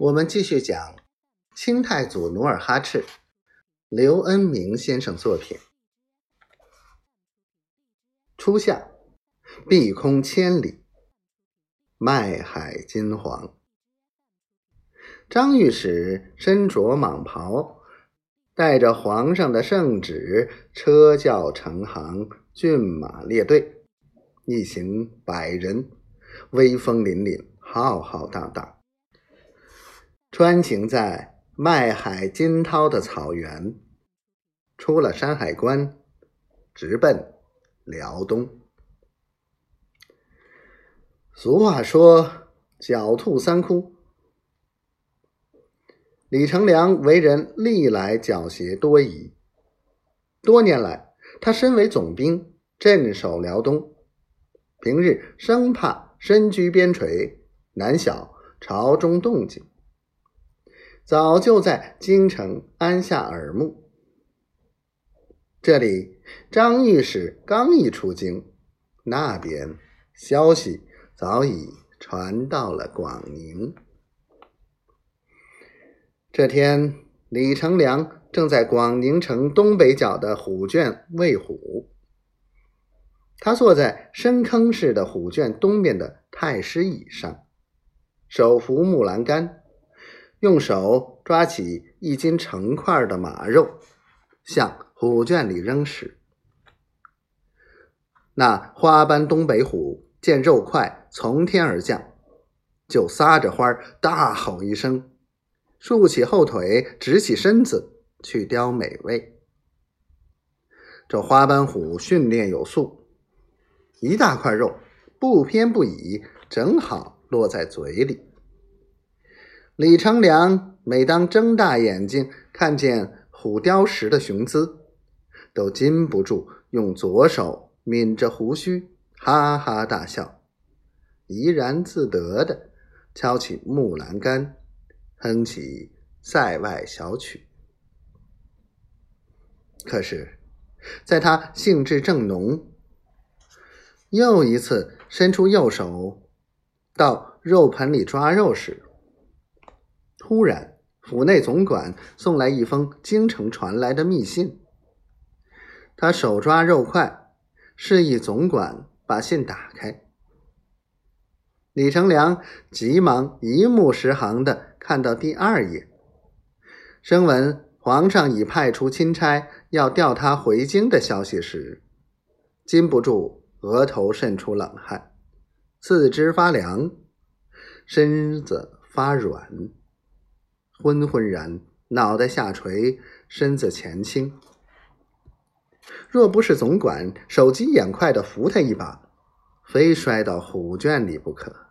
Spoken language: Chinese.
我们继续讲清太祖努尔哈赤，刘恩明先生作品。初夏，碧空千里，麦海金黄。张御史身着蟒袍，带着皇上的圣旨，车轿成行，骏马列队，一行百人，威风凛凛，浩浩荡荡。穿行在麦海金涛的草原，出了山海关，直奔辽东。俗话说“狡兔三窟”，李成梁为人历来狡黠多疑。多年来，他身为总兵，镇守辽东，平日生怕身居边陲，难晓朝中动静。早就在京城安下耳目。这里张御史刚一出京，那边消息早已传到了广宁。这天，李成梁正在广宁城东北角的虎圈喂虎。他坐在深坑式的虎圈东边的太师椅上，手扶木栏杆。用手抓起一斤成块的马肉，向虎圈里扔时，那花斑东北虎见肉块从天而降，就撒着欢儿大吼一声，竖起后腿，直起身子去叼美味。这花斑虎训练有素，一大块肉不偏不倚，正好落在嘴里。李成梁每当睁大眼睛看见虎雕时的雄姿，都禁不住用左手抿着胡须，哈哈大笑，怡然自得的敲起木栏杆，哼起塞外小曲。可是，在他兴致正浓，又一次伸出右手到肉盆里抓肉时，突然，府内总管送来一封京城传来的密信。他手抓肉块，示意总管把信打开。李成梁急忙一目十行的看到第二页，声闻皇上已派出钦差要调他回京的消息时，禁不住额头渗出冷汗，四肢发凉，身子发软。昏昏然，脑袋下垂，身子前倾。若不是总管手疾眼快的扶他一把，非摔到虎圈里不可。